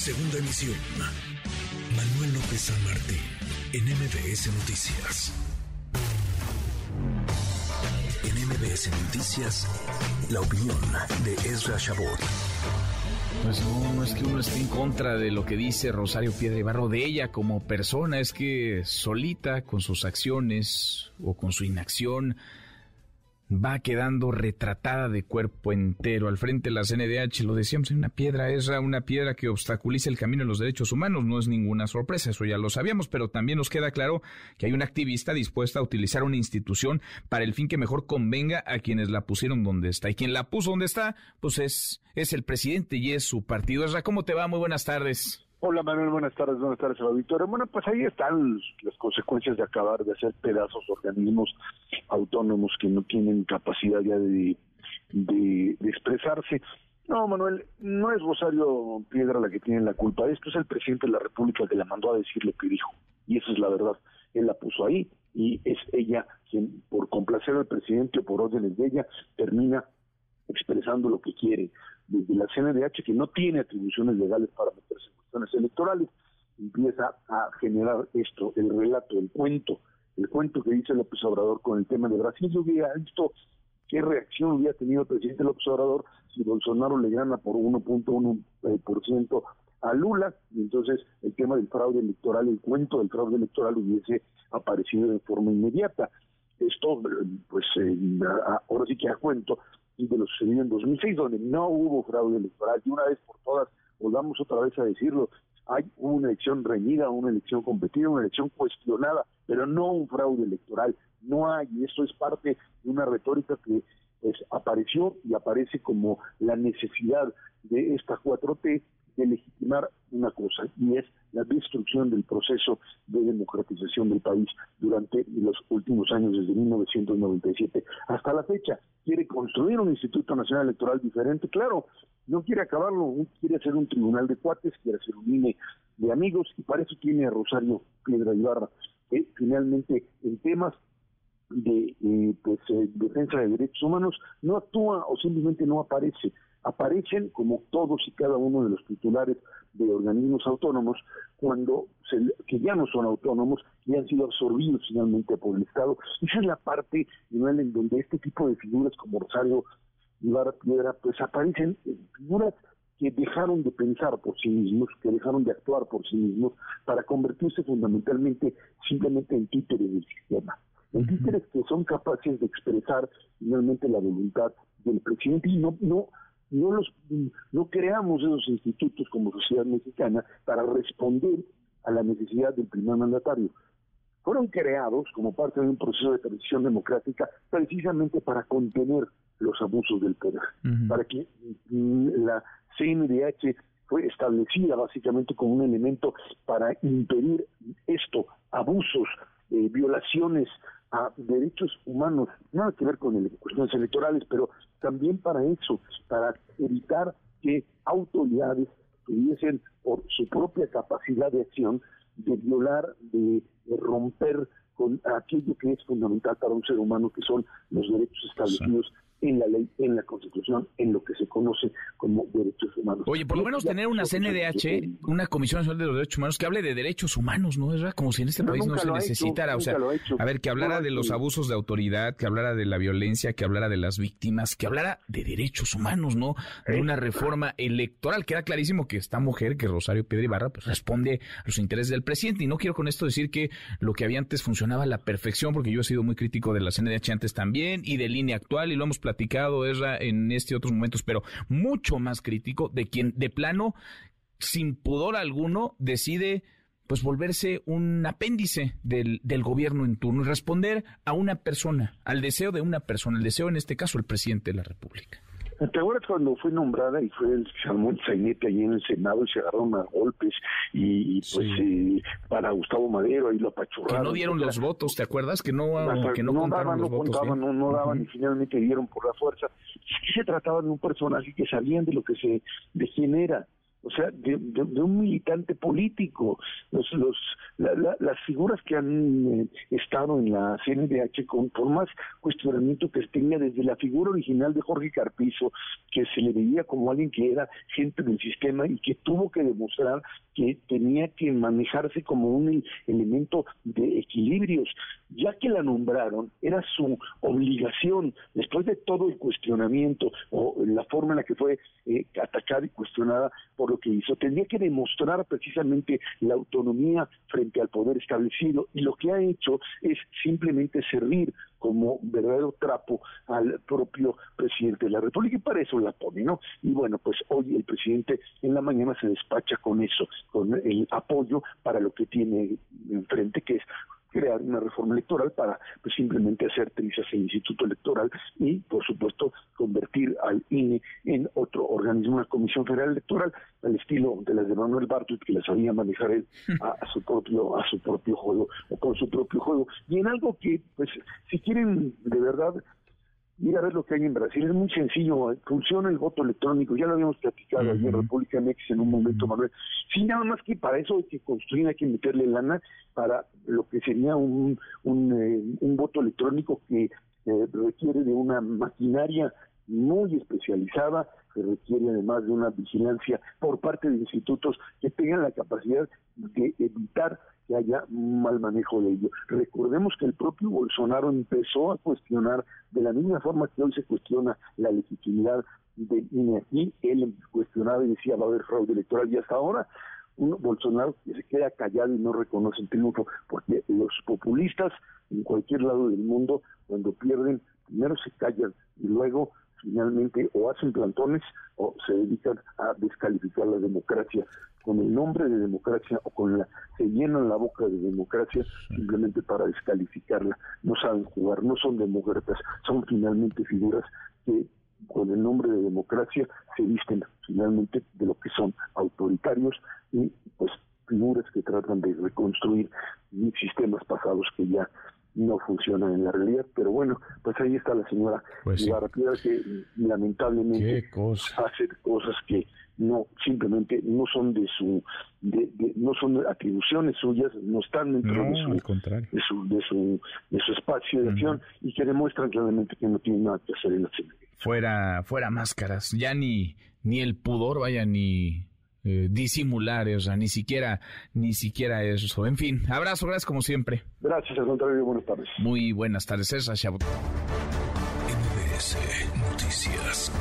Segunda emisión. Manuel López San Martín, en MBS Noticias. En MBS Noticias, la opinión de Ezra Shabot. Pues no, no es que uno esté en contra de lo que dice Rosario Piedra Ibarro de ella como persona, es que solita con sus acciones o con su inacción va quedando retratada de cuerpo entero. Al frente de la CNDH, lo decíamos, una piedra, es una piedra que obstaculiza el camino de los derechos humanos. No es ninguna sorpresa, eso ya lo sabíamos, pero también nos queda claro que hay una activista dispuesta a utilizar una institución para el fin que mejor convenga a quienes la pusieron donde está. Y quien la puso donde está, pues es, es el presidente y es su partido. ¿cómo te va? Muy buenas tardes. Hola Manuel, buenas tardes, buenas tardes auditorio. Bueno, pues ahí están las consecuencias de acabar de hacer pedazos organismos autónomos que no tienen capacidad ya de, de, expresarse. No, Manuel, no es Rosario Piedra la que tiene la culpa. Esto es el presidente de la República que la mandó a decir lo que dijo. Y esa es la verdad. Él la puso ahí y es ella quien, por complacer al presidente o por órdenes de ella, termina expresando lo que quiere. Desde la CNDH, que no tiene atribuciones legales para electorales, empieza a generar esto, el relato, el cuento, el cuento que dice López Obrador con el tema de Brasil. Yo hubiera visto qué reacción hubiera tenido el presidente López Obrador si Bolsonaro le gana por 1.1% a Lula, y entonces el tema del fraude electoral, el cuento del fraude electoral hubiese aparecido de forma inmediata. Esto, pues, eh, ahora sí que a cuento de lo sucedido en 2006, donde no hubo fraude electoral, y una vez por todas volvamos otra vez a decirlo, hay una elección reñida, una elección competida, una elección cuestionada, pero no un fraude electoral, no hay, y eso es parte de una retórica que pues, apareció y aparece como la necesidad de esta 4T de legitimar una cosa, y es la destrucción del proceso de democratización del país durante los últimos años, desde 1997 hasta la fecha. Quiere construir un Instituto Nacional Electoral diferente, claro, no quiere acabarlo, quiere hacer un tribunal de cuates, quiere hacer un INE de amigos, y para eso tiene a Rosario Piedra Ibarra, que finalmente en temas de eh, pues, eh, defensa de derechos humanos no actúa o simplemente no aparece aparecen como todos y cada uno de los titulares de organismos autónomos cuando se, que ya no son autónomos y han sido absorbidos finalmente por el Estado. Esa es la parte en donde este tipo de figuras como Rosario Ibarra Piedra pues aparecen figuras que dejaron de pensar por sí mismos, que dejaron de actuar por sí mismos para convertirse fundamentalmente simplemente en títeres del sistema. En títeres que son capaces de expresar finalmente la voluntad del presidente y no, no no los no creamos esos institutos como sociedad mexicana para responder a la necesidad del primer mandatario. Fueron creados como parte de un proceso de transición democrática precisamente para contener los abusos del poder, para que mm, la CNDH fue establecida básicamente como un elemento para impedir esto, abusos, eh, violaciones a derechos humanos, nada que ver con el, cuestiones electorales, pero también para eso, para evitar que autoridades tuviesen por su propia capacidad de acción de violar, de, romper con aquello que es fundamental para un ser humano, que son los derechos establecidos en la ley, en la Constitución, en lo que se conoce como derechos humanos. Oye, por lo menos tener una CNDH, una Comisión Nacional de los Derechos Humanos, que hable de derechos humanos, ¿no? Es como si en este país no se necesitara, o sea, a ver, que hablara de los abusos de autoridad, que hablara de la violencia, que hablara de las víctimas, que hablara de derechos humanos, ¿no? De una reforma electoral. Queda clarísimo que esta mujer, que Rosario Piedra Ibarra, pues responde a los intereses del presidente. Y no quiero con esto decir que lo que había antes funcionaba a la perfección, porque yo he sido muy crítico de la CNDH antes también y de línea actual, y lo hemos platicado, Esra, en este otros momentos, pero mucho más crítico de quien de plano, sin pudor alguno, decide pues volverse un apéndice del, del gobierno en turno y responder a una persona, al deseo de una persona, el deseo en este caso el presidente de la República. ¿Te acuerdas cuando fue nombrada y fue el Salmón Zainete allí en el Senado y se agarraron a golpes y, pues eh, para Gustavo Madero ahí lo apachurraron? Que no dieron los votos, ¿te acuerdas? Que no, que no, daban, los no votos. Contaban, no, no daban y finalmente dieron por la fuerza. Sí se trataba de un personaje que sabían de lo que se, de quién era o sea, de, un militante político. Los, los, las figuras que han eh, estado en la CNDH con por más cuestionamiento que tenga desde la figura original de Jorge Carpizo, que se le veía como alguien que era gente del sistema y que tuvo que demostrar que tenía que manejarse como un elemento de equilibrios. Ya que la nombraron, era su obligación, después de todo el cuestionamiento o la forma en la que fue eh, atacada y cuestionada por lo que hizo, tendría que demostrar precisamente la autonomía frente al poder establecido y lo que ha hecho es simplemente servir como verdadero trapo al propio presidente de la República y para eso la pone, ¿no? Y bueno, pues hoy el presidente en la mañana se despacha con eso, con el apoyo para lo que tiene enfrente, que es crear una reforma electoral para pues simplemente hacer trizas el Instituto Electoral y por supuesto convertir al INE en otro organismo, una Comisión Federal Electoral al estilo de las de Manuel Bartlett que las sabía manejar él a, su propio a su propio juego o con su propio juego. Y en algo que pues si quieren de verdad ir a ver lo que hay en Brasil. Es muy sencillo, funciona el voto electrónico, ya lo habíamos platicado ayer, República MX en un momento, Manuel. Sí, nada más que para eso hay que construir, hay que meterle lana para lo que sería un, un, eh, un voto electrónico que eh, requiere de una maquinaria muy especializada, que requiere además de una vigilancia por parte de institutos que tengan la capacidad de evitar que haya mal manejo de ello. Recordemos que el propio Bolsonaro empezó a cuestionar de la misma forma que hoy se cuestiona la legitimidad de INE él cuestionaba y decía va a haber fraude electoral y hasta ahora un Bolsonaro se queda callado y no reconoce el triunfo, porque los populistas en cualquier lado del mundo, cuando pierden, primero se callan y luego finalmente o hacen plantones o se dedican a descalificar la democracia con el nombre de democracia o con la se llenan la boca de democracia simplemente para descalificarla. No saben jugar no son demócratas son finalmente figuras que con el nombre de democracia se visten finalmente de lo que son autoritarios y pues figuras que tratan de reconstruir sistemas pasados que ya no funciona en la realidad. Pero bueno, pues ahí está la señora pues que lamentablemente hace cosas que no simplemente no son de su de, no son atribuciones suyas no están dentro de, su, de, su, de su de su espacio de acción y que demuestran claramente que no tienen nada que hacer en la fuera fuera máscaras ya ni ni el pudor vaya ni eh, disimular, o sea, ni siquiera, ni siquiera eso. En fin, abrazo, gracias como siempre. Gracias, al contrario, buenas tardes. Muy buenas tardes, César Noticias.